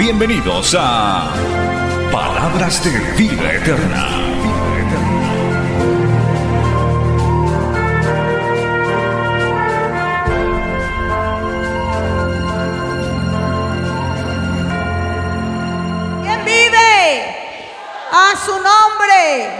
Bienvenidos a Palabras de Vida Eterna. ¿Quién vive? A su nombre.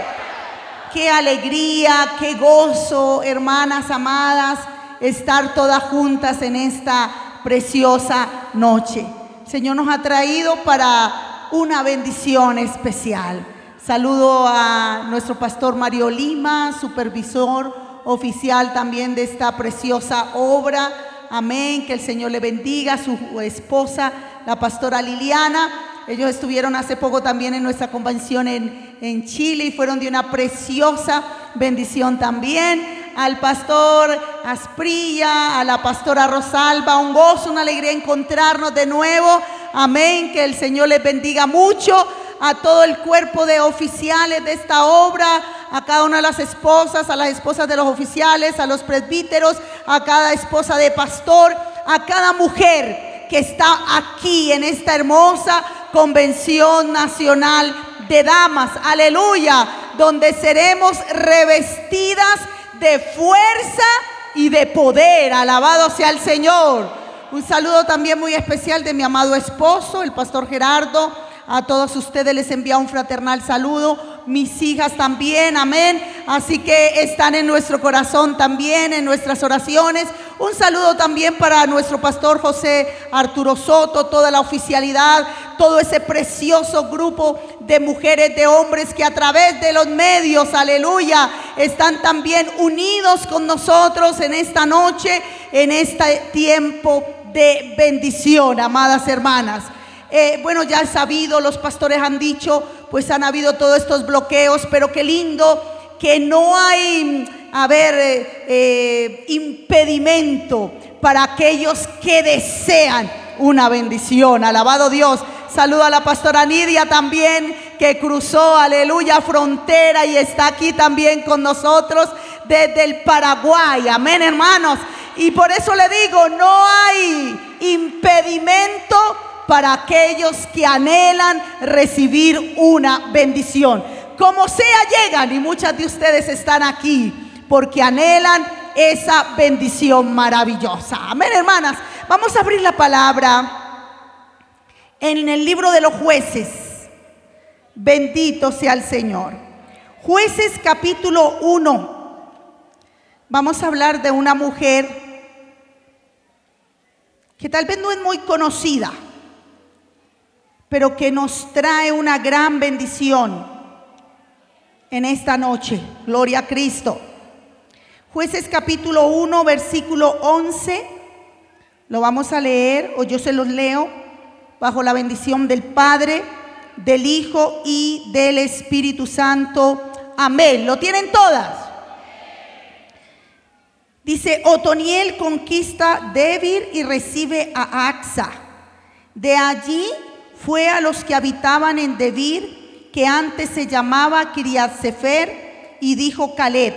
Qué alegría, qué gozo, hermanas amadas, estar todas juntas en esta preciosa noche. Señor nos ha traído para una bendición especial. Saludo a nuestro pastor Mario Lima, supervisor oficial también de esta preciosa obra. Amén, que el Señor le bendiga, su esposa, la pastora Liliana. Ellos estuvieron hace poco también en nuestra convención en, en Chile y fueron de una preciosa bendición también. Al pastor Asprilla, a la pastora Rosalba, un gozo, una alegría encontrarnos de nuevo. Amén, que el Señor les bendiga mucho a todo el cuerpo de oficiales de esta obra, a cada una de las esposas, a las esposas de los oficiales, a los presbíteros, a cada esposa de pastor, a cada mujer que está aquí en esta hermosa convención nacional de damas, aleluya, donde seremos revestidas de fuerza y de poder, alabado sea el Señor. Un saludo también muy especial de mi amado esposo, el pastor Gerardo. A todos ustedes les envía un fraternal saludo. Mis hijas también, amén. Así que están en nuestro corazón también, en nuestras oraciones. Un saludo también para nuestro pastor José Arturo Soto, toda la oficialidad, todo ese precioso grupo de mujeres, de hombres que a través de los medios, aleluya, están también unidos con nosotros en esta noche, en este tiempo de bendición, amadas hermanas. Eh, bueno, ya han sabido, los pastores han dicho, pues han habido todos estos bloqueos, pero qué lindo que no hay, a eh, eh, impedimento para aquellos que desean una bendición. Alabado Dios. Saludo a la pastora Nidia también, que cruzó, aleluya, frontera y está aquí también con nosotros desde el Paraguay. Amén, hermanos. Y por eso le digo, no hay impedimento para aquellos que anhelan recibir una bendición. Como sea llegan y muchas de ustedes están aquí porque anhelan esa bendición maravillosa. Amén, hermanas. Vamos a abrir la palabra en el libro de los jueces. Bendito sea el Señor. Jueces capítulo 1. Vamos a hablar de una mujer que tal vez no es muy conocida pero que nos trae una gran bendición en esta noche. Gloria a Cristo. Jueces capítulo 1, versículo 11. Lo vamos a leer, o yo se los leo, bajo la bendición del Padre, del Hijo y del Espíritu Santo. Amén. ¿Lo tienen todas? Dice, Otoniel conquista Debir y recibe a Axa. De allí fue a los que habitaban en Debir, que antes se llamaba Kiriat Sefer, y dijo Caleb: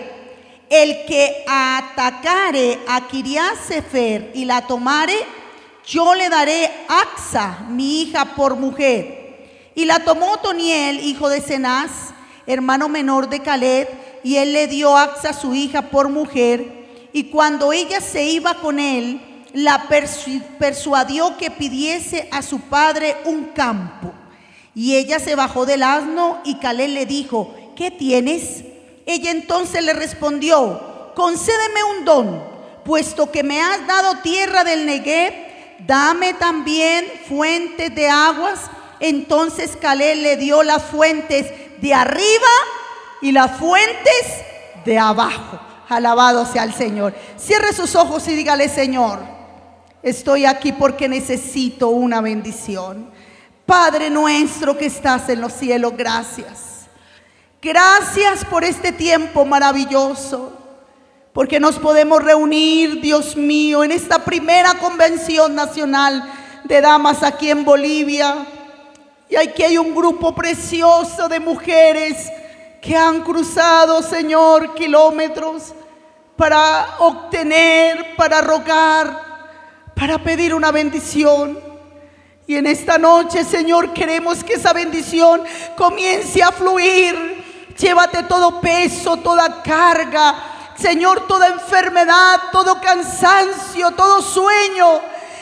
El que atacare a Kiriat Sefer y la tomare, yo le daré Axa, mi hija, por mujer. Y la tomó Toniel, hijo de Cenaz, hermano menor de Caleb, y él le dio Axa, su hija, por mujer. Y cuando ella se iba con él, la persuadió que pidiese a su padre un campo. Y ella se bajó del asno y Caleb le dijo, ¿qué tienes? Ella entonces le respondió, concédeme un don, puesto que me has dado tierra del Negev, dame también fuentes de aguas. Entonces Caleb le dio las fuentes de arriba y las fuentes de abajo. Alabado sea el Señor. Cierre sus ojos y dígale, Señor, Estoy aquí porque necesito una bendición. Padre nuestro que estás en los cielos, gracias. Gracias por este tiempo maravilloso, porque nos podemos reunir, Dios mío, en esta primera convención nacional de damas aquí en Bolivia. Y aquí hay un grupo precioso de mujeres que han cruzado, Señor, kilómetros para obtener, para rogar, para pedir una bendición. Y en esta noche, Señor, queremos que esa bendición comience a fluir. Llévate todo peso, toda carga, Señor, toda enfermedad, todo cansancio, todo sueño.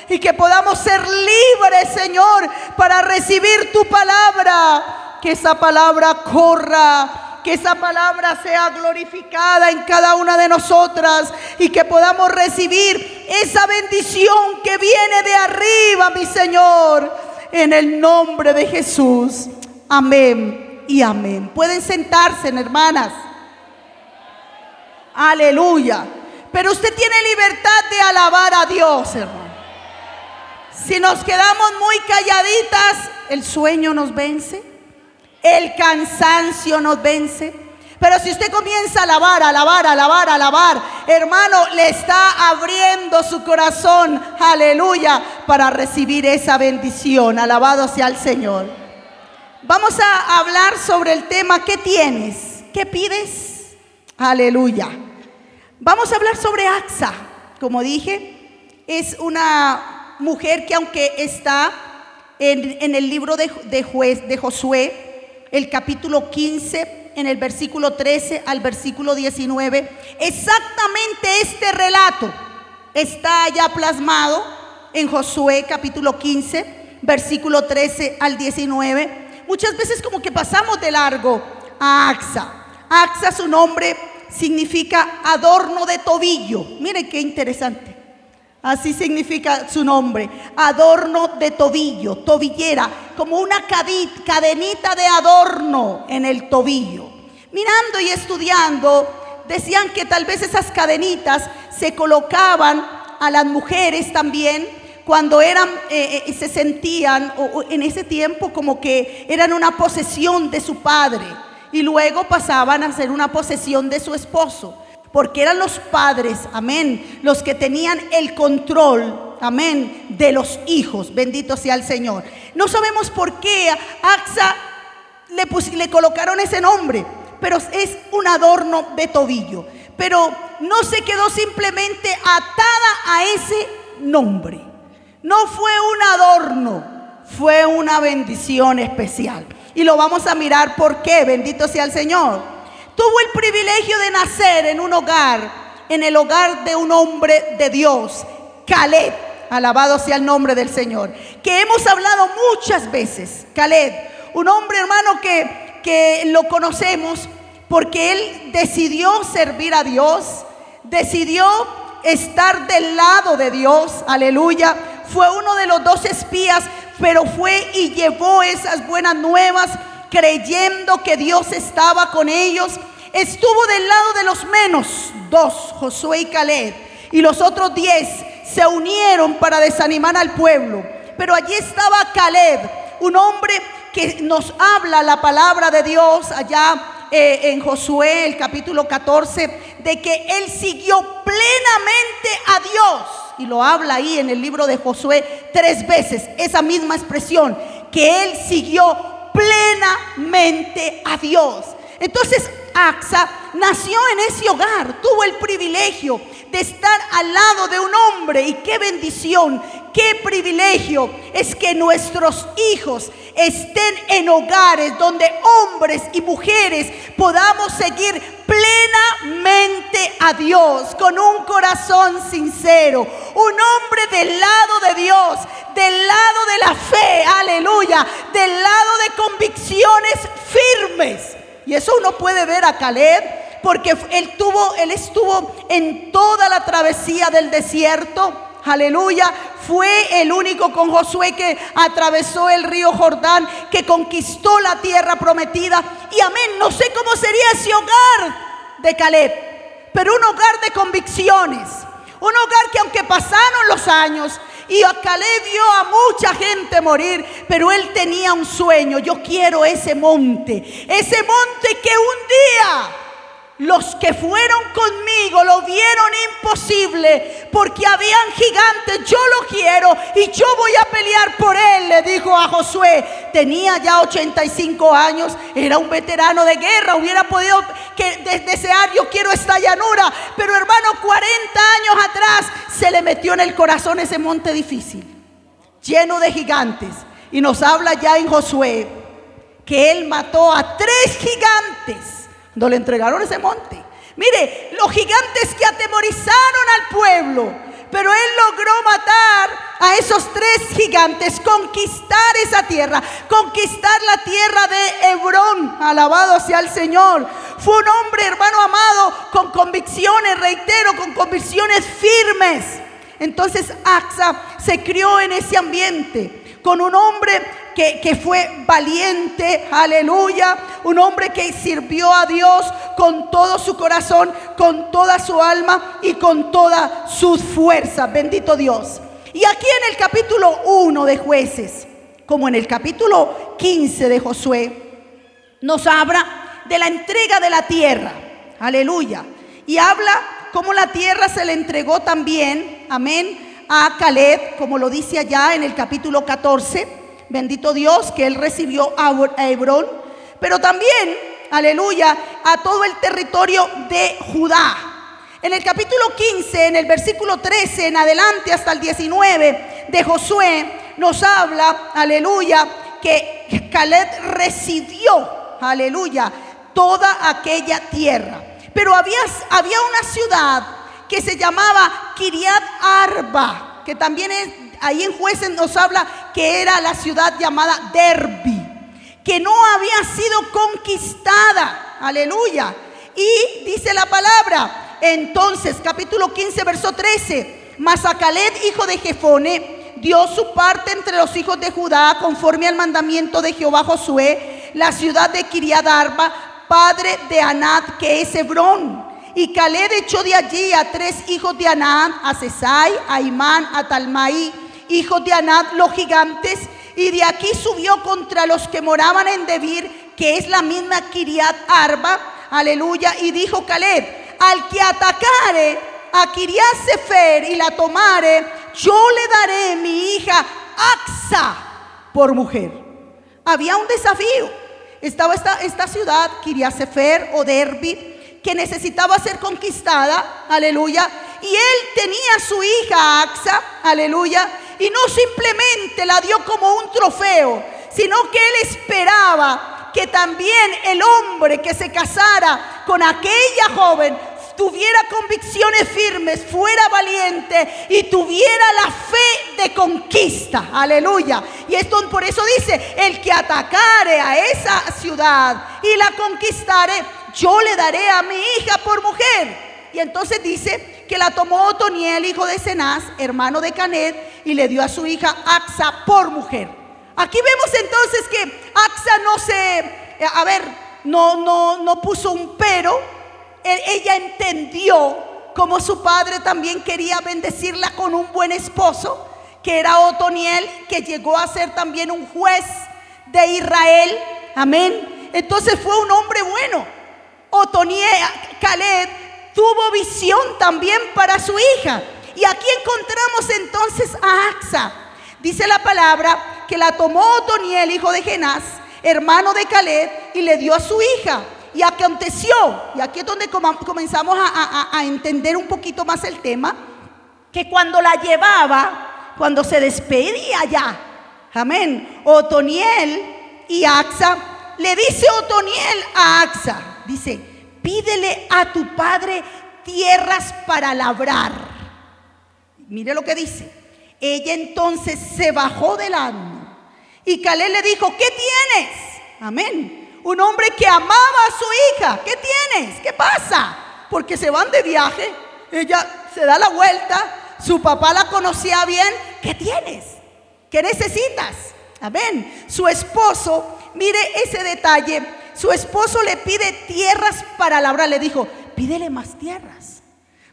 Y que podamos ser libres, Señor, para recibir tu palabra. Que esa palabra corra que esa palabra sea glorificada en cada una de nosotras y que podamos recibir esa bendición que viene de arriba, mi Señor, en el nombre de Jesús. Amén y amén. Pueden sentarse, hermanas. Aleluya. Pero usted tiene libertad de alabar a Dios, hermano. Si nos quedamos muy calladitas, el sueño nos vence el cansancio nos vence. Pero si usted comienza a alabar, alabar, alabar, alabar, hermano, le está abriendo su corazón, aleluya, para recibir esa bendición. Alabado sea el Señor. Vamos a hablar sobre el tema, ¿qué tienes? ¿Qué pides? Aleluya. Vamos a hablar sobre Axa. Como dije, es una mujer que aunque está en, el libro de, de, Josué, el capítulo 15, en el versículo 13 al versículo 19. Exactamente este relato está ya plasmado en Josué capítulo 15, versículo 13 al 19. Muchas veces como que pasamos de largo a Axa. Axa su nombre significa adorno de tobillo. Mire qué interesante. Así significa su nombre. Adorno de tobillo, tobillera, como una cadenita de adorno en el tobillo. Mirando y estudiando, decían que tal vez esas cadenitas se colocaban a las mujeres también cuando eran, eh, eh, se sentían en ese tiempo como que eran una posesión de su padre y luego pasaban a ser una posesión de su esposo porque eran los padres, amén, los que tenían el control, amén, de los hijos. Bendito sea el Señor. No sabemos por qué Axa le, le colocaron ese nombre, pero es un adorno de tobillo. Pero no se quedó simplemente atada a ese nombre. No fue un adorno, fue una bendición especial. Y lo vamos a mirar por qué, bendito sea el Señor tuvo el privilegio de nacer en un hogar, en el hogar de un hombre de Dios, Caleb. Alabado sea el nombre del Señor. Que hemos hablado muchas veces. Caleb, un hombre hermano que, que lo conocemos porque él decidió servir a Dios, decidió estar del lado de Dios. Aleluya. Fue uno de los dos espías, pero fue y llevó esas buenas nuevas creyendo que Dios estaba con ellos estuvo del lado de los menos, dos, Josué y Caleb, y los otros diez se unieron para desanimar al pueblo. Pero allí estaba Caleb, un hombre que nos habla la palabra de Dios allá eh, en Josué, el capítulo 14, de que él siguió plenamente a Dios. Y lo habla ahí en el libro de Josué tres veces, esa misma expresión, que él siguió plenamente a Dios. Entonces, Axa nació en ese hogar, tuvo el privilegio de estar al lado de un hombre y qué bendición, qué privilegio es que nuestros hijos estén en hogares donde hombres y mujeres podamos seguir plenamente a Dios con un corazón sincero, un hombre del lado de Dios, del lado de la fe, aleluya, del lado de convicciones firmes y eso uno puede ver a Caleb porque él tuvo, él estuvo en toda la travesía del desierto. Aleluya. Fue el único con Josué que atravesó el río Jordán, que conquistó la tierra prometida. Y amén, no sé cómo sería ese hogar de Caleb, pero un hogar de convicciones. Un hogar que aunque pasaron los años, Y Caleb vio a mucha gente morir, pero él tenía un sueño. Yo quiero ese monte, ese monte que un día los que fueron conmigo lo vieron imposible porque habían gigantes. Yo lo quiero y yo voy a pelear por él, le dijo a Josué. Tenía ya 85 años, era un veterano de guerra. Hubiera podido desear, yo quiero esta llanura. Pero hermano, 40 años atrás se le metió en el corazón ese monte difícil, lleno de gigantes. Y nos habla ya en Josué que él mató a tres gigantes cuando le entregaron ese monte. Mire, los gigantes que atemorizaron al pueblo, pero él logró matar a esos tres gigantes, conquistar esa tierra, conquistar la tierra de Hebrón. Alabado sea el Señor. Fue un hombre, hermano amado, con convicciones, reitero, con convicciones firmes. Entonces Axa se crió en ese ambiente, con un hombre que, fue valiente, aleluya, un hombre que sirvió a Dios con todo su corazón, con toda su alma y con toda su fuerza. Bendito Dios. Y aquí en el capítulo 1 de jueces, como en el capítulo 15 de Josué, nos habla de la entrega de la tierra. Aleluya. Y habla cómo la tierra se le entregó también, amén, a Caleb, como lo dice allá en el capítulo 14. Bendito Dios que él recibió a Hebrón, pero también, aleluya, a todo el territorio de Judá. En el capítulo 15, en el versículo 13 en adelante hasta el 19 de Josué, nos habla, aleluya, que Caleb recibió, aleluya, toda aquella tierra. Pero había, había una ciudad que se llamaba Kiriat Arba, que también es ahí en jueces nos habla que era la ciudad llamada Derby, que no había sido conquistada. Aleluya. Y dice la palabra, entonces capítulo 15, verso 13, Masacalet, hijo de Jefone, dio su parte entre los hijos de Judá conforme al mandamiento de Jehová Josué, la ciudad de Kiriadarba, padre de Anat, que es Hebrón. Y Caled echó de allí a tres hijos de Anat, a Cesai, a Imán, a Talmaí, hijos de Anad, los gigantes, y de aquí subió contra los que moraban en Debir, que es la misma Kiriat Arba, aleluya, y dijo Caleb, al que atacare a Kiriat Sefer y la tomare, yo le daré mi hija Axa por mujer. Había un desafío. Estaba esta, esta ciudad, Kiriat Sefer o Derby, que necesitaba ser conquistada, aleluya, y él tenía su hija Axa, aleluya, y no simplemente la dio como un trofeo, sino que él esperaba que también el hombre que se casara con aquella joven tuviera convicciones firmes, fuera valiente y tuviera la fe de conquista. Aleluya. Y esto por eso dice, el que atacare a esa ciudad y la conquistare, yo le daré a mi hija por mujer. Y entonces dice que la tomó Otoniel, hijo de Cenaz, hermano de Canet, y le dio a su hija Axa por mujer. Aquí vemos entonces que Axa no se, eh, a ver, no, no, no puso un pero. E, ella entendió como su padre también quería bendecirla con un buen esposo, que era Otoniel, que llegó a ser también un juez de Israel. Amén. Entonces fue un hombre bueno. Otoniel, Caleb tuvo visión también para su hija. Y aquí encontramos entonces a Axa. Dice la palabra que la tomó Otoniel, hijo de Genás, hermano de Caleb, y le dio a su hija. Y aconteció, y aquí es donde comenzamos a, a entender un poquito más el tema, que cuando la llevaba, cuando se despedía ya, amén, Otoniel y Axa, le dice Otoniel a Axa, dice, pídele a tu padre tierras para labrar. Mire lo que dice. Ella entonces se bajó del asno y Caleb le dijo, ¿qué tienes? Amén. Un hombre que amaba a su hija, ¿qué tienes? ¿Qué pasa? Porque se van de viaje, ella se da la vuelta, su papá la conocía bien, ¿qué tienes? ¿Qué necesitas? Amén. Su esposo, mire ese detalle, su esposo le pide tierras para labrar. Le dijo, pídele más tierras.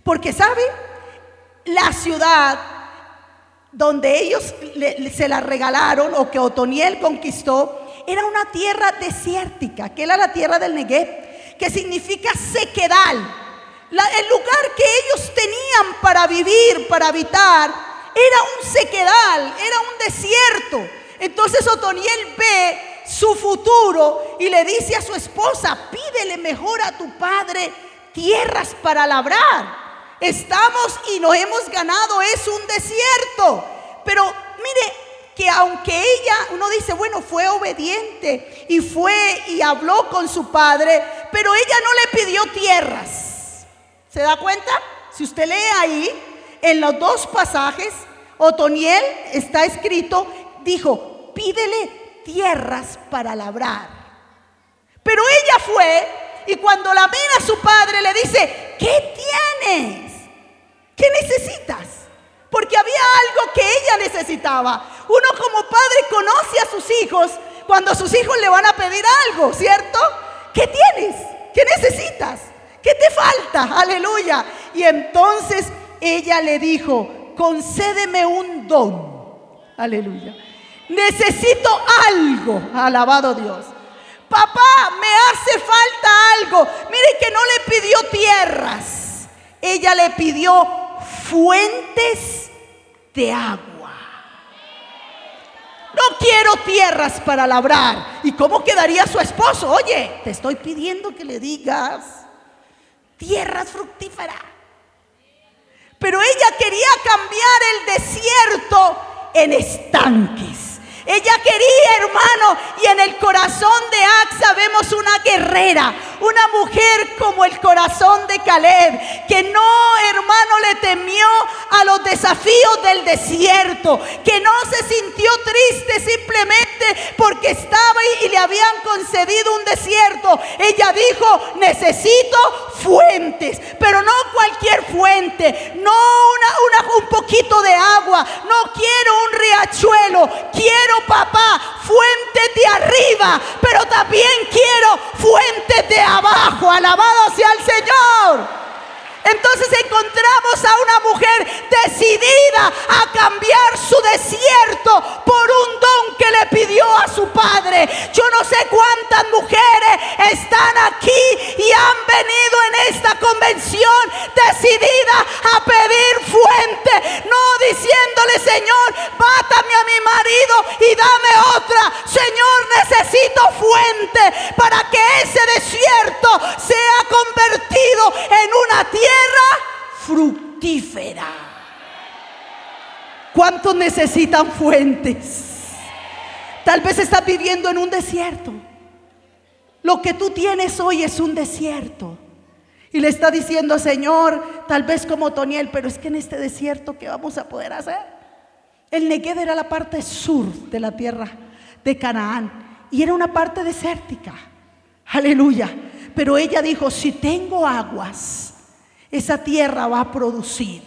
Porque, ¿sabe? La ciudad donde ellos se la regalaron o que Otoniel conquistó, era una tierra desértica, que era la tierra del Negev, que significa sequedal. el lugar que ellos tenían para vivir, para habitar, era un sequedal, era un desierto. Entonces Otoniel ve su futuro y le dice a su esposa, pídele mejor a tu padre tierras para labrar. Estamos y nos hemos ganado, es un desierto. Pero mire que aunque ella, uno dice, bueno, fue obediente y fue y habló con su padre, pero ella no le pidió tierras. ¿Se da cuenta? Si usted lee ahí, en los dos pasajes, Otoniel está escrito, dijo, pídele tierras para labrar. Pero ella fue y cuando la mira a su padre le dice, ¿qué tienes? ¿Qué necesitas? Porque había algo que ella necesitaba. Uno como padre conoce a sus hijos cuando sus hijos le van a pedir algo, ¿cierto? ¿Qué tienes? ¿Qué necesitas? ¿Qué te falta? Aleluya. Y entonces ella le dijo, concédeme un don. Aleluya. Necesito algo. Alabado Dios. Papá, me hace falta algo. Mire que no le pidió tierras. Ella le pidió fuentes de agua. No quiero tierras para labrar. ¿Y cómo quedaría su esposo? Oye, te estoy pidiendo que le digas tierras fructíferas. Pero ella quería cambiar el desierto en estanques. Ella quería, hermano, y en el corazón de Axa vemos una guerrera, una mujer como el corazón de Caleb, que no, hermano, le temió a los desafíos del desierto, que no se sintió triste simplemente porque estaba y le habían concedido un desierto. Ella dijo, necesito fuentes, pero no cualquier fuente, no una, un poquito de agua, no quiero un riachuelo, quiero papá, fuentes de arriba, pero también quiero fuentes de abajo. Alabado sea el Señor. Entonces encontramos a una mujer decidida a cambiar su desierto por un don que le pidió a su padre. Yo no sé cuántas mujeres están aquí y han venido en esta convención decidida a pedir fuente, no diciéndole, Señor, mátame a mi marido y dame otra. Señor, necesito fuente para que ese desierto sea convertido en una tierra fructífera. ¿Cuántos necesitan fuentes? Tal vez estás viviendo en un desierto. Lo que tú tienes hoy es un desierto. Y le está diciendo, Señor, tal vez como Toniel, pero es que en este desierto, ¿qué vamos a poder hacer? El Negev era la parte sur de la tierra de Canaán y era una parte desértica. Aleluya. Pero ella dijo, si tengo aguas, esa tierra va a producir.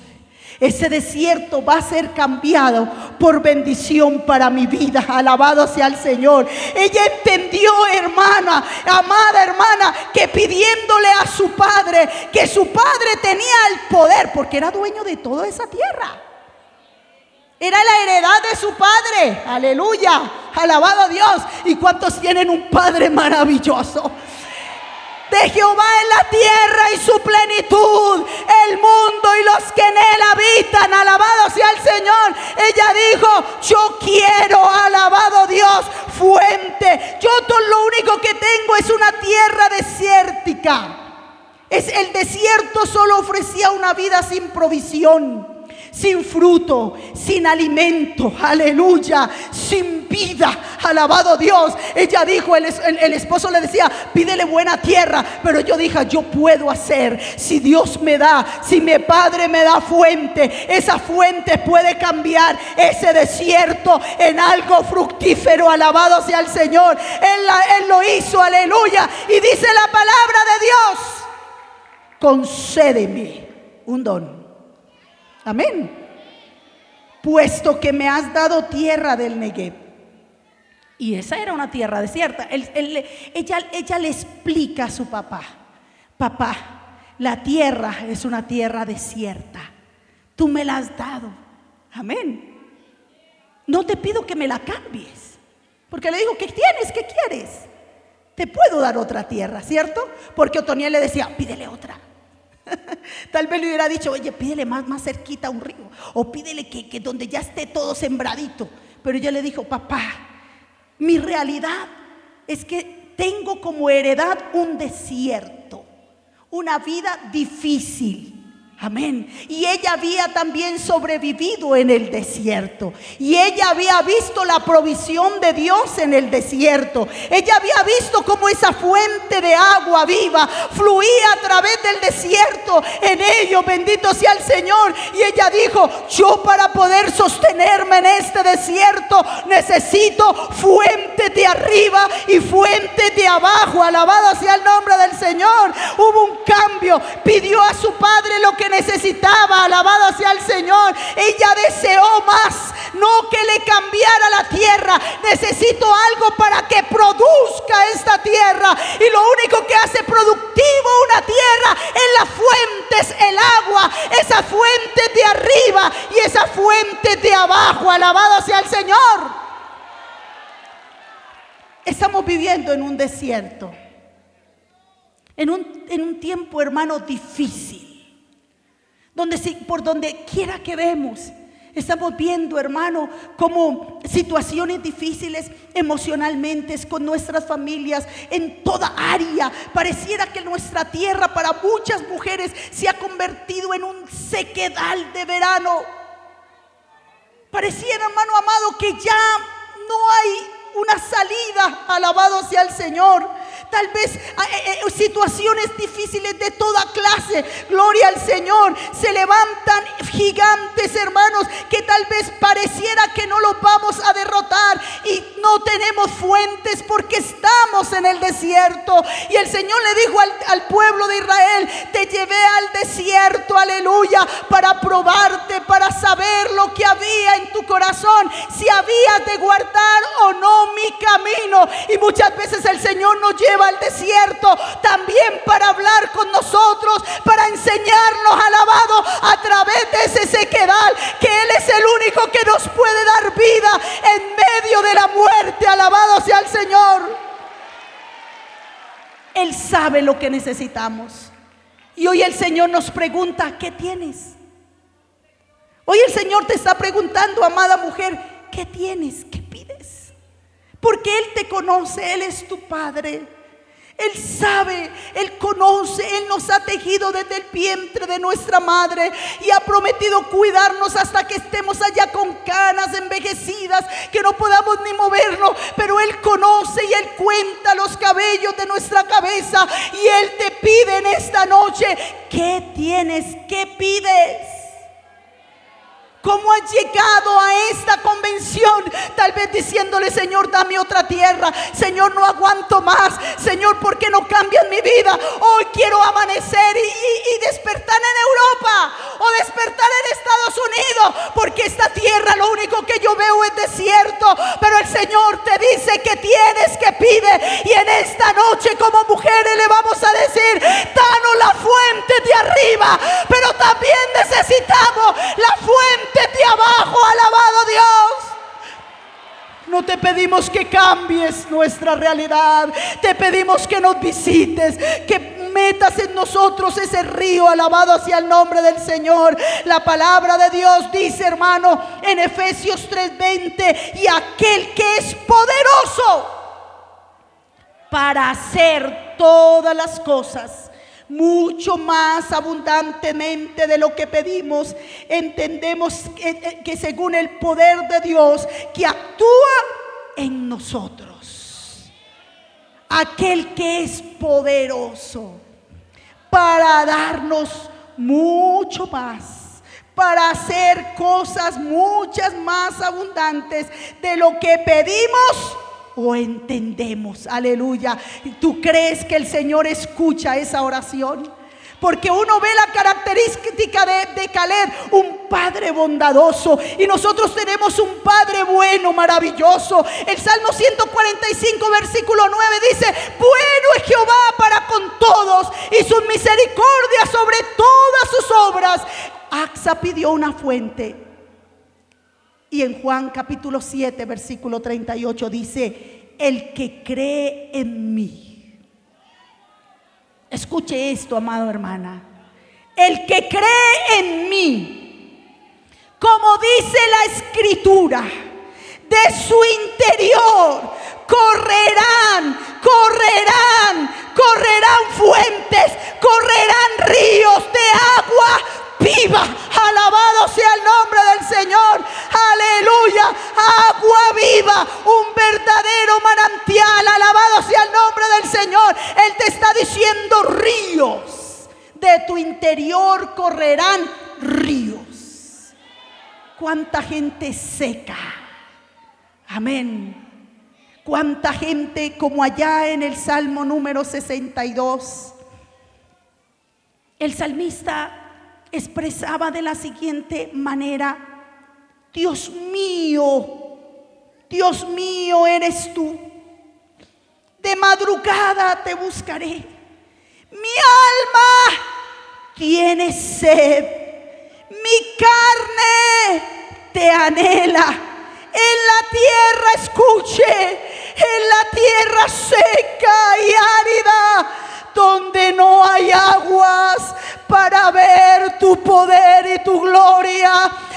Ese desierto va a ser cambiado por bendición para mi vida. Alabado sea el Señor. Ella entendió, hermana, amada hermana, que pidiéndole a su padre, que su padre tenía el poder, porque era dueño de toda esa tierra. Era la heredad de su padre. Aleluya. Alabado Dios. ¿Y cuántos tienen un padre maravilloso? De Jehová en la tierra y su plenitud, el mundo y los que en él habitan. Alabado sea el Señor. Ella dijo, yo quiero, alabado Dios, fuente. Yo todo lo único que tengo es una tierra desértica. Es el desierto solo ofrecía una vida sin provisión sin fruto, sin alimento, aleluya, sin vida, alabado Dios. Ella dijo, el, esposo le decía, pídele buena tierra, pero yo dije, yo puedo hacer, si Dios me da, si mi Padre me da fuente, esa fuente puede cambiar ese desierto en algo fructífero, alabado sea el Señor. Él, él lo hizo, aleluya, y dice la palabra de Dios, concédeme un don Amén. Puesto que me has dado tierra del Negev. Y esa era una tierra desierta. ella, ella le explica a su papá, papá, la tierra es una tierra desierta. Tú me la has dado. Amén. no te pido que me la cambies. Porque le digo, ¿qué tienes? ¿Qué quieres? Te puedo dar otra tierra, ¿cierto? Porque Otoniel le decía, pídele otra. Tal vez le hubiera dicho, oye, pídele más, más cerquita a un río. O pídele que, que donde ya esté todo sembradito. Pero ella le dijo, papá, mi realidad es que tengo como heredad un desierto, una vida difícil. Amén. Y ella había también sobrevivido en el desierto. Y ella había visto la provisión de Dios en el desierto. Ella había visto cómo esa fuente de agua viva fluía a través del desierto en ello. Bendito sea el Señor. Y ella dijo, yo para poder sostenerme en este desierto necesito fuente de arriba y fuente de abajo. Alabado sea el nombre del Señor. Hubo un cambio. Pidió a su padre lo que necesitaba, alabado sea el Señor. Ella deseó más, no que le cambiara la tierra. Necesito algo para que produzca esta tierra. Y lo único que hace productivo una tierra es las fuentes, el agua, esa fuente de arriba y esa fuente de abajo. Alabado sea el Señor. Estamos viviendo en un desierto. En un, en un tiempo, hermano, difícil. Donde por donde quiera que vemos, estamos viendo, hermano, como situaciones difíciles emocionalmente con nuestras familias en toda área. Pareciera que nuestra tierra para muchas mujeres se ha convertido en un sequedal de verano. Pareciera, hermano amado, que ya no hay una salida. Alabado sea el Señor tal vez ah, eh, eh, situaciones difíciles de toda clase. Gloria al Señor. Se levantan gigantes, hermanos, que tal vez pareciera que no los vamos a derrotar y no tenemos fuentes porque estamos en el desierto. Y el Señor le dijo al, pueblo de Israel, te llevé al desierto, aleluya, para probarte, para saber lo que había en tu corazón, si habías de guardar o no mi camino. Y muchas veces el Señor nos lleva al desierto también para hablar con nosotros, para enseñarnos, alabado, a través de ese sequedal, que Él es el único que nos puede dar vida en medio de la muerte, alabado sea el Señor. Él sabe lo que necesitamos. Y hoy el Señor nos pregunta, ¿qué tienes? Hoy el Señor te está preguntando, amada mujer, ¿qué tienes? ¿Qué pides? Porque Él te conoce, Él es tu Padre. Él sabe, Él conoce, Él nos ha tejido desde el vientre de nuestra madre y ha prometido cuidarnos hasta que estemos allá con canas envejecidas, que no podamos ni movernos, pero Él conoce y Él cuenta los cabellos de nuestra cabeza y Él te pide en esta noche, ¿qué tienes? ¿Qué pides? ¿Cómo has llegado a esta convención? Tal vez diciéndole, Señor, dame otra tierra. Señor, no aguanto más. Señor, ¿por qué no cambias mi vida? Hoy quiero amanecer y, despertar en Europa o despertar en Estados Unidos. Porque esta tierra lo único que yo veo es desierto. Pero el Señor te dice que tienes que pide. Y en esta noche como mujeres le vamos a decir, danos la fuente de arriba. Pero también necesitamos la fuente de abajo, alabado Dios. No te pedimos que cambies nuestra realidad. Te pedimos que nos visites, que metas en nosotros ese río alabado hacia el nombre del Señor. La palabra de Dios dice, hermano, en Efesios 3:20, y aquel que es poderoso para hacer todas las cosas mucho más abundantemente de lo que pedimos. Entendemos que, según el poder de Dios que actúa en nosotros, aquel que es poderoso para darnos mucho más para hacer cosas muchas más abundantes de lo que pedimos o entendemos. Aleluya. ¿Tú crees que el Señor escucha esa oración? Porque uno ve la característica de, de, un padre bondadoso. Y nosotros tenemos un padre bueno, maravilloso. El Salmo 145, versículo 9 dice, bueno es Jehová para con todos y su misericordia sobre todas sus obras. Axa pidió una fuente Y en Juan capítulo 7, versículo 38 dice, el que cree en mí. Escuche esto, amado hermana. El que cree en mí, como dice la escritura, de su interior correrán, correrán, correrán fuentes, correrán ríos de agua viva. Alabado sea el nombre del Señor. Aleluya. Agua viva. Un verdadero manantial. Alabado sea el nombre del Señor. Él te está diciendo ríos. De tu interior correrán ríos. Cuánta gente seca. Amén. Cuánta gente como allá en el Salmo número 62. El salmista expresaba de la siguiente manera, Dios mío, Dios mío eres tú. De madrugada te buscaré. Mi alma tiene sed. Mi carne te anhela. En la tierra escuche, en la tierra seca y árida donde no hay aguas para ver tu poder y tu gloria,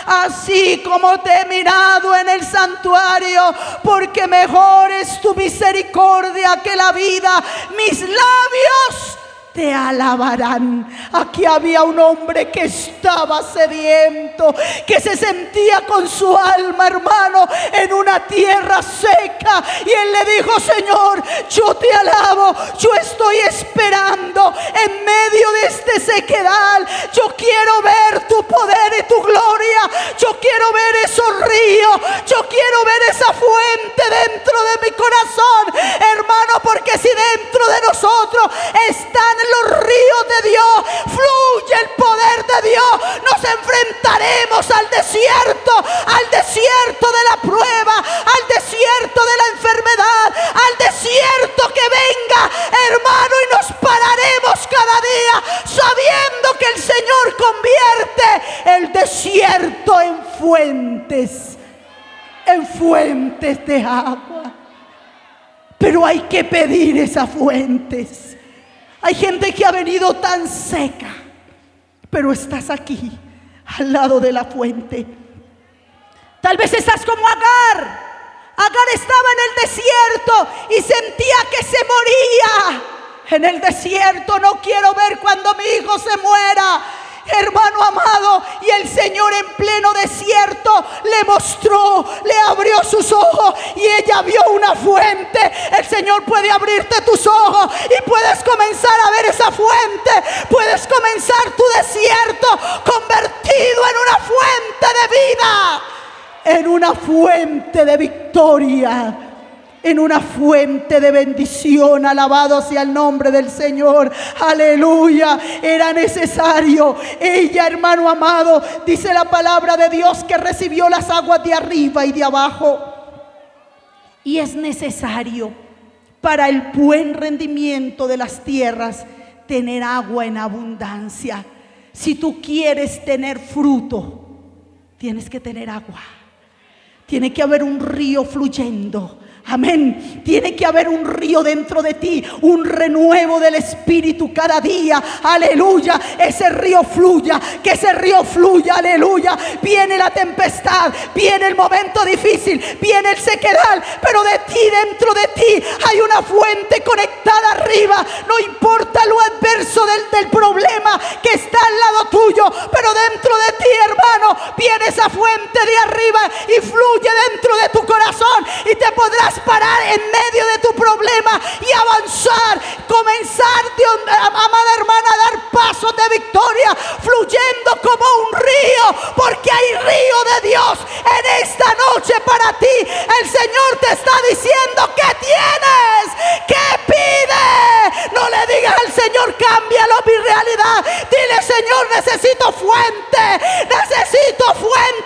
así como te he mirado en el santuario, porque mejor es tu misericordia que la vida. Mis labios te alabarán. Aquí había un hombre que estaba sediento, que se sentía con su alma, hermano, en una tierra seca. Y él le dijo, Señor, yo te alabo, yo estoy esperando en medio de este sequedal. Yo quiero ver tu poder y tu gloria. Yo quiero ver esos ríos. Yo quiero ver esa fuente dentro de mi corazón, hermano, porque si dentro de nosotros están los ríos de Dios, fluye el poder de Dios, nos enfrentaremos al desierto, al desierto de la prueba, al desierto de la enfermedad, al desierto que venga, hermano, y nos pararemos cada día sabiendo que el Señor convierte el desierto en fuentes, en fuentes de agua. Pero hay que pedir esas fuentes. Hay gente que ha venido tan seca, pero estás aquí, al lado de la fuente. Tal vez estás como Agar. Agar estaba en el desierto y sentía que se moría. En el desierto no quiero ver cuando mi hijo se muera hermano amado, y el Señor en pleno desierto le mostró, le abrió sus ojos y ella vio una fuente. El Señor puede abrirte tus ojos y puedes comenzar a ver esa fuente. Puedes comenzar tu desierto convertido en una fuente de vida, en una fuente de victoria en una fuente de bendición. Alabado sea el nombre del Señor. Aleluya. Era necesario. Ella, hermano amado, dice la palabra de Dios que recibió las aguas de arriba y de abajo. Y es necesario para el buen rendimiento de las tierras tener agua en abundancia. Si tú quieres tener fruto, tienes que tener agua. Tiene que haber un río fluyendo. Amén. Tiene que haber un río dentro de ti, un renuevo del Espíritu cada día. Aleluya. Ese río fluya, que ese río fluya. Aleluya. Viene la tempestad, viene el momento difícil, viene el sequedal, pero de ti, dentro de ti, hay una fuente conectada arriba. No importa lo adverso del, del problema que está al lado tuyo, pero dentro de ti, hermano, viene esa fuente de arriba y fluye dentro de tu corazón y te podrás parar en medio de tu problema y avanzar, comenzar, Dios, amada hermana, a dar pasos de victoria, fluyendo como un río, porque hay río de Dios en esta noche para ti. El Señor te está diciendo que tienes, que pide. No le digas al Señor, cámbialo mi realidad. Dile, Señor, necesito fuente, necesito fuente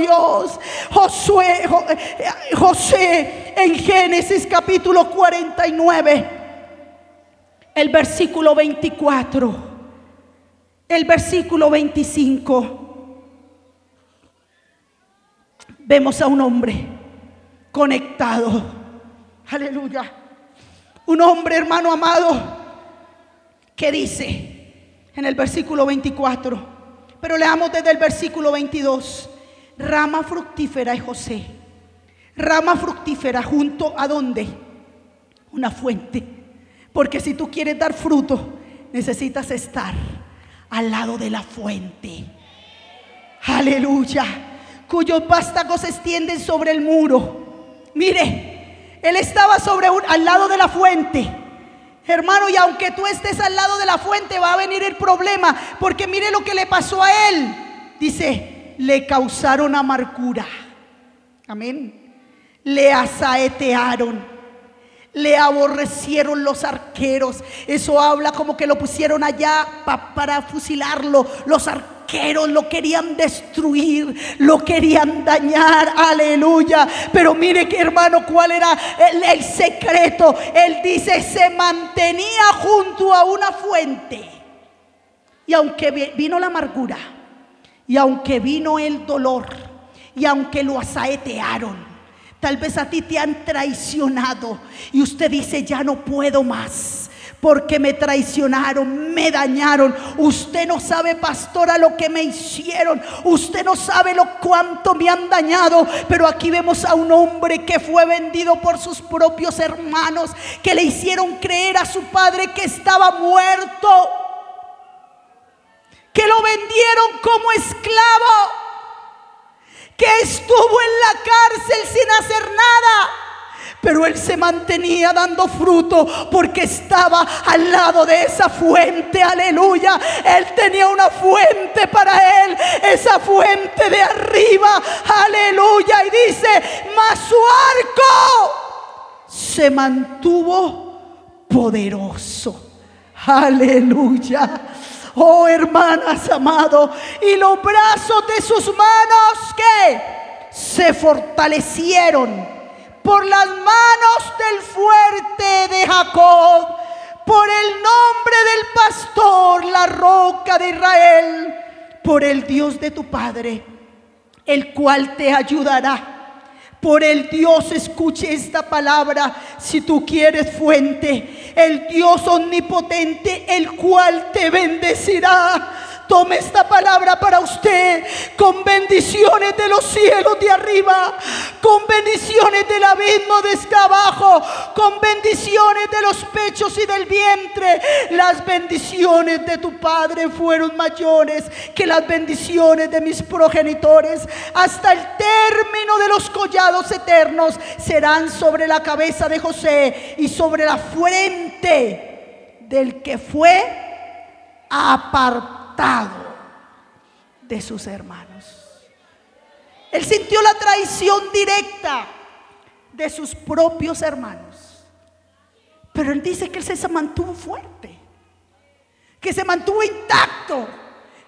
Dios. Josué, eh, José en Génesis capítulo 49, el versículo 24, el versículo 25. Vemos a un hombre conectado. Aleluya. Un hombre, hermano amado, que dice en el versículo 24, pero leamos desde el versículo 22. Rama fructífera es José. Rama fructífera junto a dónde? Una fuente. Porque si tú quieres dar fruto, necesitas estar al lado de la fuente. Aleluya. Cuyos vástagos se extienden sobre el muro. Mire, él estaba sobre un, al lado de la fuente. Hermano, y aunque tú estés al lado de la fuente, va a venir el problema. Porque mire lo que le pasó a él. Dice, le causaron amargura. Amén. Le asaetearon. Le aborrecieron los arqueros. Eso habla como que lo pusieron allá para fusilarlo. Los arqueros lo querían destruir, lo querían dañar, aleluya. Pero mire que hermano, cuál era el, el secreto. Él dice, se mantenía junto a una fuente. Y aunque vino la amargura, y aunque vino el dolor, y aunque lo asaetearon, tal vez a ti te han traicionado y usted dice, ya no puedo más porque me traicionaron, me dañaron. Usted no sabe, pastora, lo que me hicieron. Usted no sabe lo cuánto me han dañado. Pero aquí vemos a un hombre que fue vendido por sus propios hermanos, que le hicieron creer a su padre que estaba muerto, que lo vendieron como esclavo, que estuvo en la cárcel sin hacer nada pero él se mantenía dando fruto porque estaba al lado de esa fuente. Aleluya. Él tenía una fuente para él. Esa fuente de arriba. Aleluya. Y dice, mas su arco se mantuvo poderoso. Aleluya. Oh hermanas amado. Y los brazos de sus manos que se fortalecieron por las manos del fuerte de Jacob, por el nombre del pastor, la roca de Israel, por el Dios de tu Padre, el cual te ayudará. Por el Dios, escuche esta palabra, si tú quieres fuente, el Dios omnipotente, el cual te bendecirá Tome esta palabra para usted con bendiciones de los cielos de arriba, con bendiciones del abismo de abajo, con bendiciones de los pechos y del vientre. Las bendiciones de tu Padre fueron mayores que las bendiciones de mis progenitores. Hasta el término de los collados eternos serán sobre la cabeza de José y sobre la frente del que fue apartado de sus hermanos. Él sintió la traición directa de sus propios hermanos. Pero él dice que él se mantuvo fuerte, que se mantuvo intacto,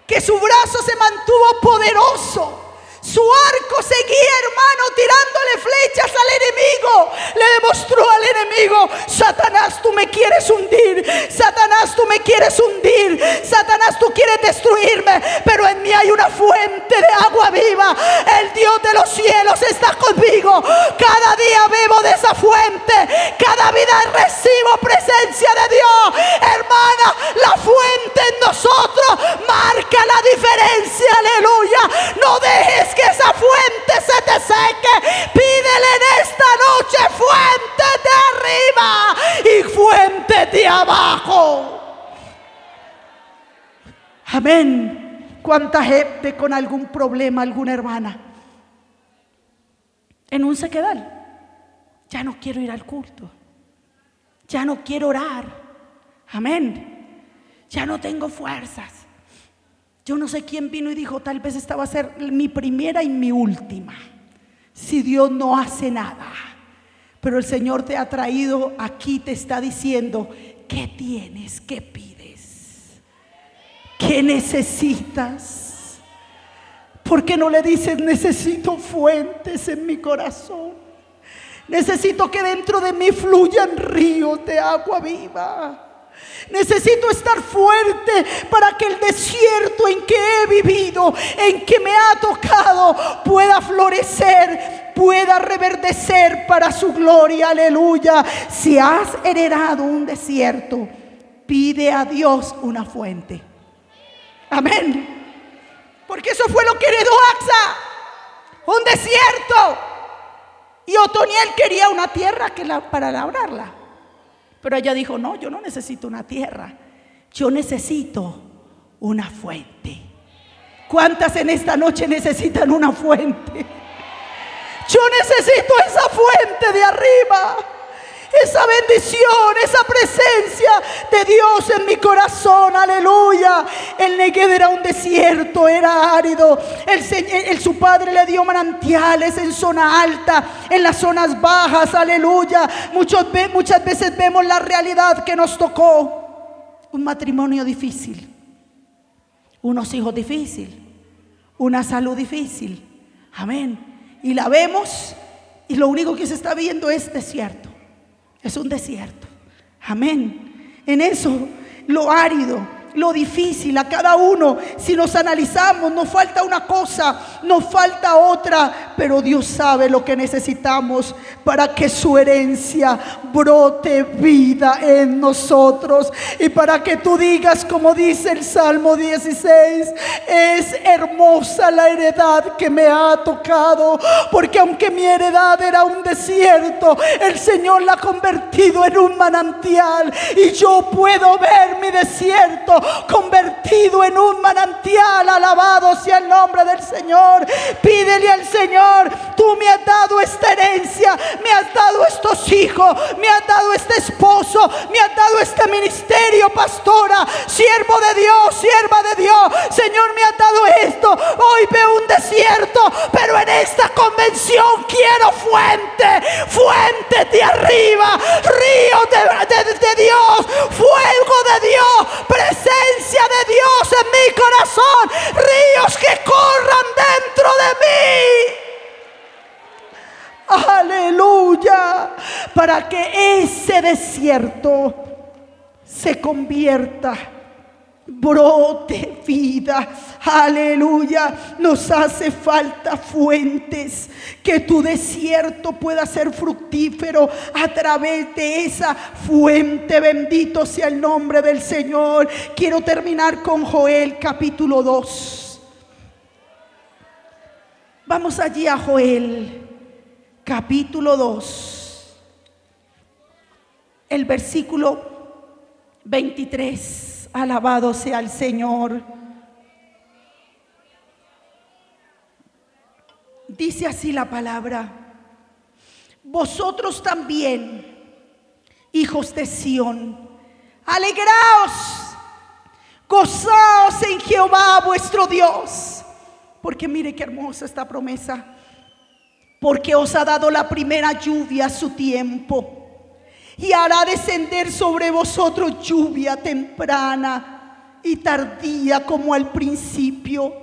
que su brazo se mantuvo poderoso su arco seguía, hermano, tirándole flechas al enemigo. Le demostró al enemigo, Satanás, tú me quieres hundir. Satanás, tú me quieres hundir. Satanás, tú quieres destruirme. Pero en mí hay una fuente de agua viva. El Dios de los cielos está conmigo. Cada día bebo de esa fuente. Cada vida recibo presencia de Dios. Hermana, la fuente en nosotros marca la diferencia. Aleluya. No dejes que esa fuente se te seque. Pídele en esta noche fuente de arriba y fuente de abajo. Amén. ¿Cuánta gente con algún problema, alguna hermana? En un sequedal. Ya no quiero ir al culto. Ya no quiero orar. Amén. Ya no tengo fuerzas. Yo no sé quién vino y dijo, tal vez esta va a ser mi primera y mi última. Si Dios no hace nada. Pero el Señor te ha traído aquí, te está diciendo, ¿qué tienes? ¿Qué pides? ¿Qué necesitas? ¿Por qué no le dices, necesito fuentes en mi corazón? Necesito que dentro de mí fluyan ríos de agua viva. Necesito estar fuerte para que el desierto en que he vivido, en que me ha tocado, pueda florecer, pueda reverdecer para su gloria. Aleluya. Si has heredado un desierto, pide a Dios una fuente. Amén. Porque eso fue lo que heredó Axa. Un desierto. Y Otoniel quería una tierra que para labrarla. Pero ella dijo, no, yo no necesito una tierra. Yo necesito una fuente. ¿Cuántas en esta noche necesitan una fuente? Yo necesito esa fuente de arriba esa bendición, esa presencia de Dios en mi corazón. Aleluya. El Negev era un desierto, era árido. El, su padre le dio manantiales en zona alta, en las zonas bajas. Aleluya. Muchas veces vemos la realidad que nos tocó. Un matrimonio difícil, unos hijos difíciles, una salud difícil. Amén. Y la vemos y lo único que se está viendo es desierto. Es un desierto. Amén. En eso, lo árido, lo difícil a cada uno. Si nos analizamos, nos falta una cosa, nos falta otra, pero Dios sabe lo que necesitamos para que su herencia brote vida en nosotros y para que tú digas, como dice el Salmo 16, es hermosa la heredad que me ha tocado, porque aunque mi heredad era un desierto, el Señor la ha convertido en un manantial y yo puedo ver mi desierto convertido en un manantial. Alabado sea el nombre del Señor. Pídele al Señor, tú me has dado esta herencia, me has dado estos hijos, me has dado este esposo, me has dado este ministerio, pastora, siervo de Dios, sierva de Dios. Señor, me has dado esto. Hoy veo un desierto, pero en esta convención quiero fuente, fuente de arriba, río de, Dios, fuego de Dios, presencia de Dios en mi corazón, ríos que corran dentro de mí. Aleluya. Para que ese desierto se convierta brote vida. Aleluya. Nos hace falta fuentes. Que tu desierto pueda ser fructífero a través de esa fuente. Bendito sea el nombre del Señor. Quiero terminar con Joel capítulo 2. Vamos allí a Joel capítulo 2. El versículo 23. Alabado sea el Señor. Dice así la palabra. Vosotros también, hijos de Sión, alegraos, gozaos en Jehová vuestro Dios. Porque mire qué hermosa esta promesa. Porque os ha dado la primera lluvia a su tiempo y hará descender sobre vosotros lluvia temprana y tardía como al principio.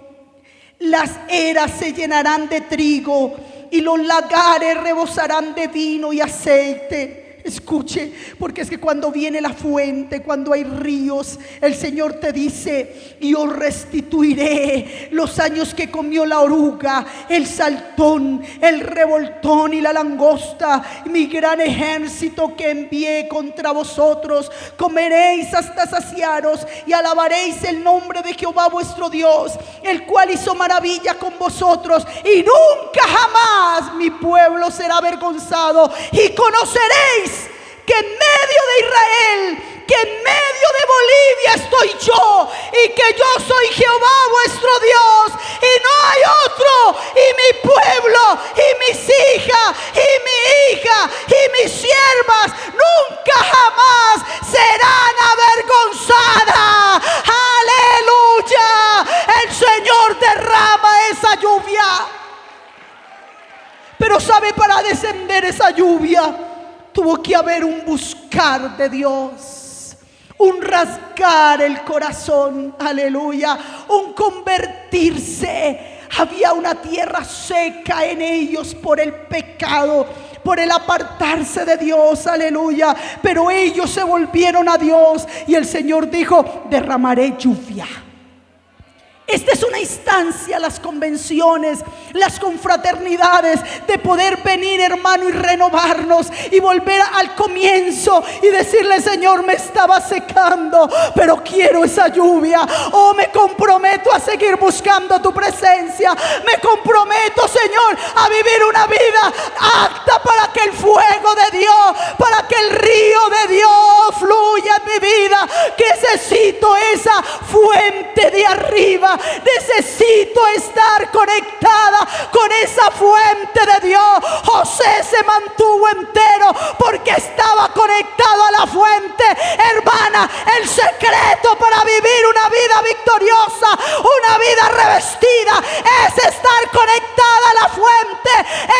Las eras se llenarán de trigo y los lagares rebosarán de vino y aceite Escuche, porque es que cuando viene la fuente, cuando hay ríos, el Señor te dice, yo restituiré los años que comió la oruga, el saltón, el revoltón y la langosta, mi gran ejército que envié contra vosotros. Comeréis hasta saciaros y alabaréis el nombre de Jehová vuestro Dios, el cual hizo maravilla con vosotros y nunca jamás mi pueblo será avergonzado y conoceréis que en medio de Israel, que en medio de Bolivia estoy yo y que yo soy Jehová vuestro Dios y no hay otro y mi pueblo y mis hijas y mi hija y mis siervas nunca jamás serán avergonzadas. Aleluya. El Señor derrama esa lluvia. Pero sabe para descender esa lluvia tuvo que haber un buscar de Dios, un rasgar el corazón, aleluya, un convertirse había una tierra seca en ellos por el pecado por el apartarse de Dios, aleluya. Pero ellos se volvieron a Dios y el Señor dijo, derramaré lluvia. Esta es una instancia, las convenciones, las confraternidades, de poder venir, hermano, y renovarnos y volver al comienzo y decirle, Señor, me estaba secando, pero quiero esa lluvia. Oh, me comprometo a seguir buscando tu presencia. Me comprometo, Señor, a vivir una vida apta para que el fuego de Dios, para que el río de Dios fluya en mi vida. Que necesito esa fuente de arriba Necesito estar conectada con esa fuente de Dios. José se mantuvo entero porque estaba conectado a la fuente. Hermana, el secreto para vivir una vida victoriosa, una vida revestida, es estar conectada a la fuente.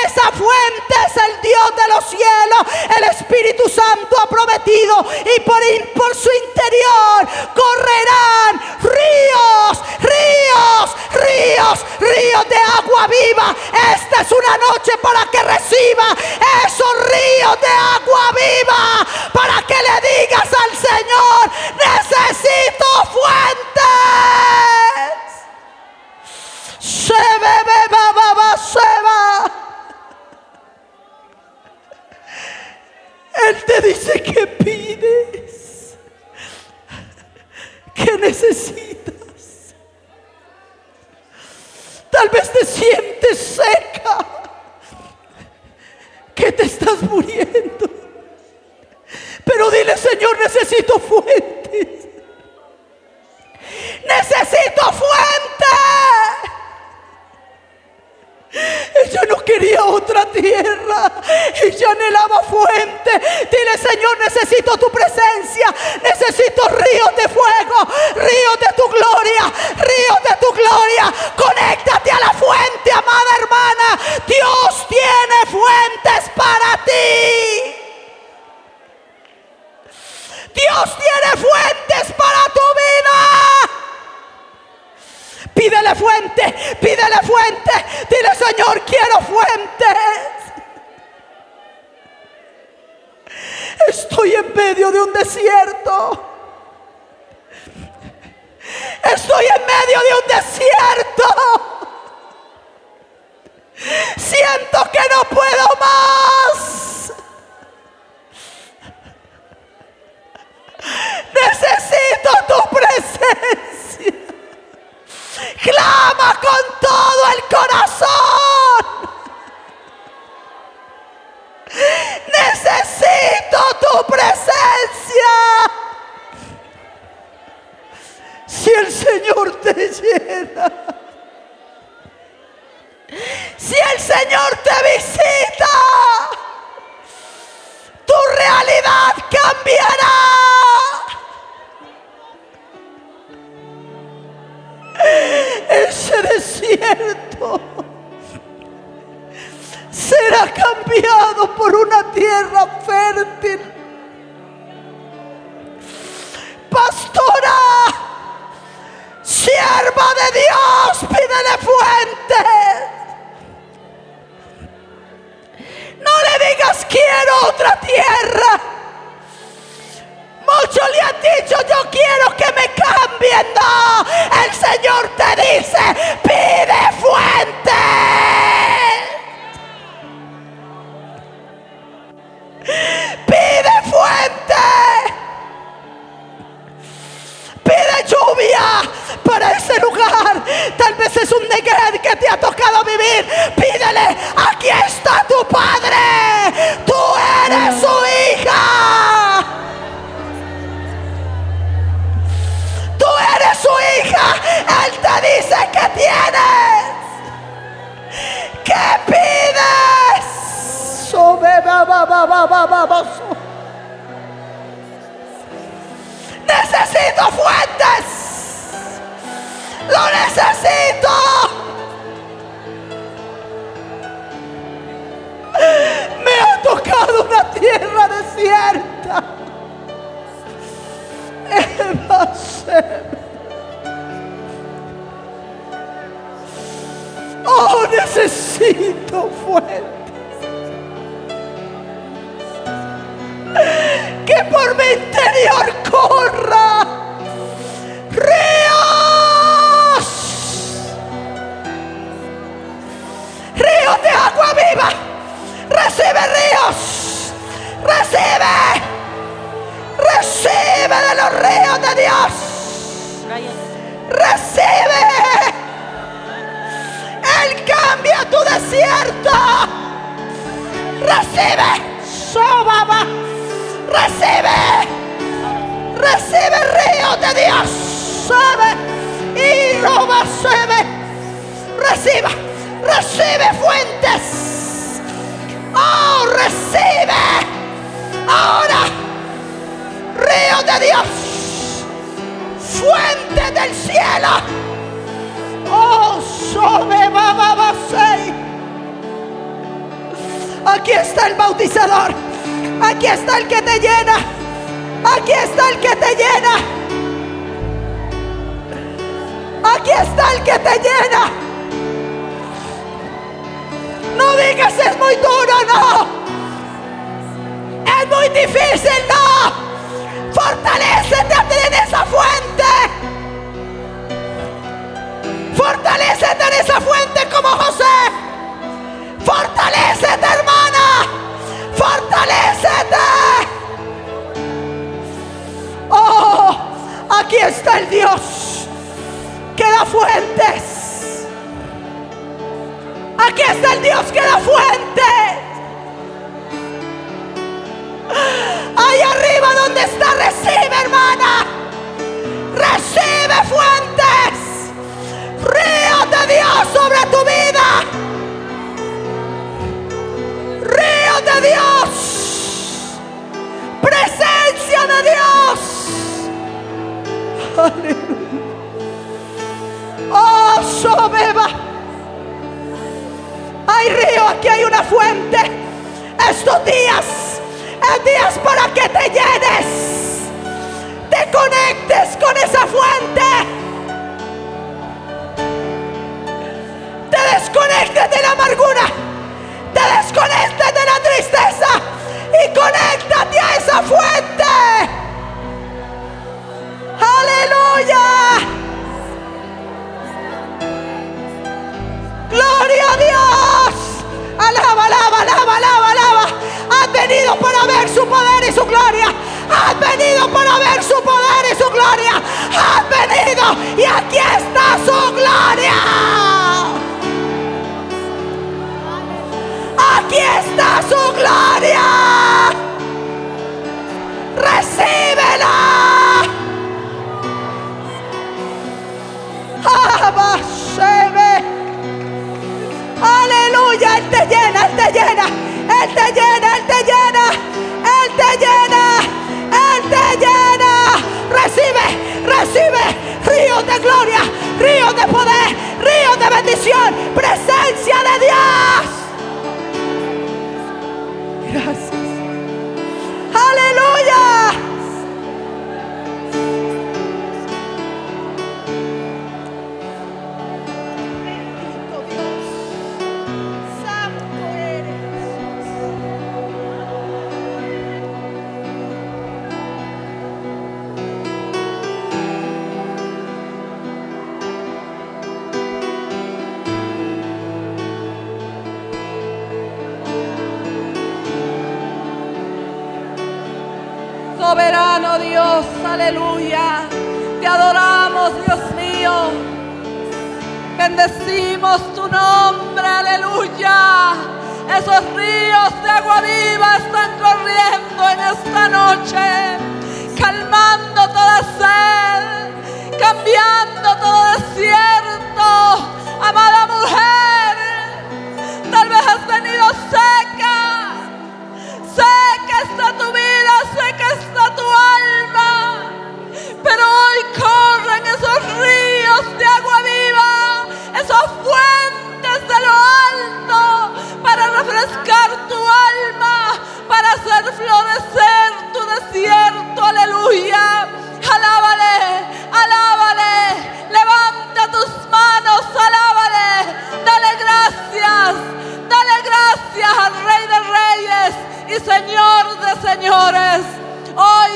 Esa fuente es el Dios de los cielos. El Espíritu Santo ha prometido y por, por su interior correrán ríos, ríos ríos, ríos, de agua viva. Esta es una noche para que reciba esos ríos de agua viva. Para que le digas al Señor, necesito fuentes. Se bebe, va, se va. Él te dice que pides, que necesitas. Tal vez te sientes seca, que te estás muriendo. Pero dile, Señor, necesito fuentes. Tierra. Ella anhelaba fuente. Dile, Señor, necesito tu presencia. Necesito ríos de fuego, ríos de tu gloria, ríos de tu gloria. Conéctate a la fuente, amada hermana. Dios tiene fuentes para ti. Dios tiene fuentes para tu vida. Pídele fuente, pídele fuente. Dile, Señor, quiero fuentes. Estoy en medio de un desierto. Estoy en medio de un desierto. Siento que no puedo más. Necesito tu presencia. Clama con todo el corazón. Necesito tu presencia. Si el Señor te llena, si el Señor te visita, tu realidad cambiará. Ese desierto será cambiado por una tierra fértil. Pastora, sierva de Dios, pídele fuentes. No le digas quiero otra tierra. Muchos le han dicho, yo quiero que me cambien. No, el Señor te dice, pide fuente. Pide fuente. Pide lluvia para ese lugar. Tal vez es un negrete que te ha tocado vivir. Pídele, aquí está tu padre. Tú eres su hija. Él te dice que tienes. ¿Qué pides? Necesito fuentes. Lo necesito. Me ha tocado una tierra desierta. Necesito fuentes. Que por mi interior corra ríos. Ríos de agua Recibe. Sobaba. Recibe. Recibe ríos de Dios. Sabe. Y roba, sabe. Reciba. Recibe fuentes. Oh, recibe. Ahora. Río de Dios. Fuente del cielo. Oh, sobe, baba, Aquí está el bautizador. Aquí está el que te llena. Aquí está el que te llena. Aquí está el que te llena. No digas es muy duro, no. Es muy difícil, no. Ti en esa fuente. Fortalecete en esa fuente como José. Fortalecete, hermana. Fortalecete. Oh, aquí está el Dios que da fuentes. Aquí está el Dios que da fuentes. Ahí arriba donde está, recibe, hermana. Recibe fuentes. Río de Dios sobre tu vida. Oh, sobeba. Hay río, aquí hay una fuente. Estos días es días para que te llenes. Te conectes con esa fuente. Te desconectes de la amargura. Te desconectes de la tristeza. Y conéctate a esa fuente. Aleluya. Gloria a Dios. Alaba, alaba, alaba, alaba, alaba. Has venido para ver su poder y su gloria. Has venido para ver su poder y su gloria. Has venido y aquí está su gloria. Aquí está su gloria. Recíbela. Aleluya, Él te llena, Él te llena, Él te llena, Él te llena, Él te llena, Él te llena. Recibe, recibe ríos de gloria, ríos de poder, ríos de bendición, presencia de Dios. Gracias. Aleluya. Te adoramos, Dios mío. Bendecimos tu nombre, aleluya. Esos ríos de agua viva están corriendo en esta noche, calmando toda sed, cambiando todo florecer tu desierto, aleluya. Alábale, alábale, levanta tus manos, alábale, dale gracias, dale gracias al Rey de Reyes y Señor de Señores. Hoy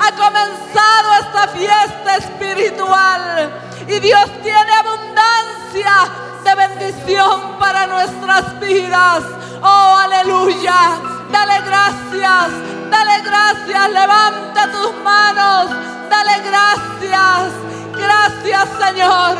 ha comenzado esta fiesta espiritual y Dios tiene abundancia de bendición para nuestras vidas. Señor.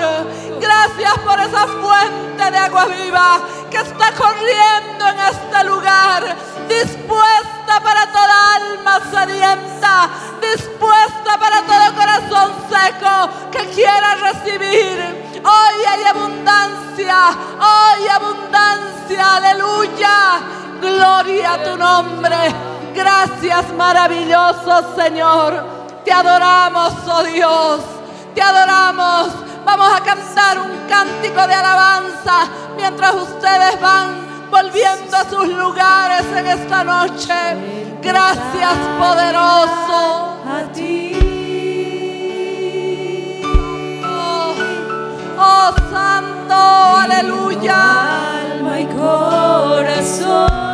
Gracias por esa fuente de agua viva que está corriendo en este lugar, dispuesta para toda alma sedienta, dispuesta para todo corazón seco que quiera recibir. Hoy hay abundancia, hoy abundancia, aleluya. Gloria a tu nombre. Gracias maravilloso Señor. Te adoramos, oh Dios te adoramos. Vamos a cantar un cántico de alabanza mientras ustedes van volviendo a sus lugares en esta noche. Gracias, poderoso. A ti. Oh, oh santo, aleluya. Alma y corazón.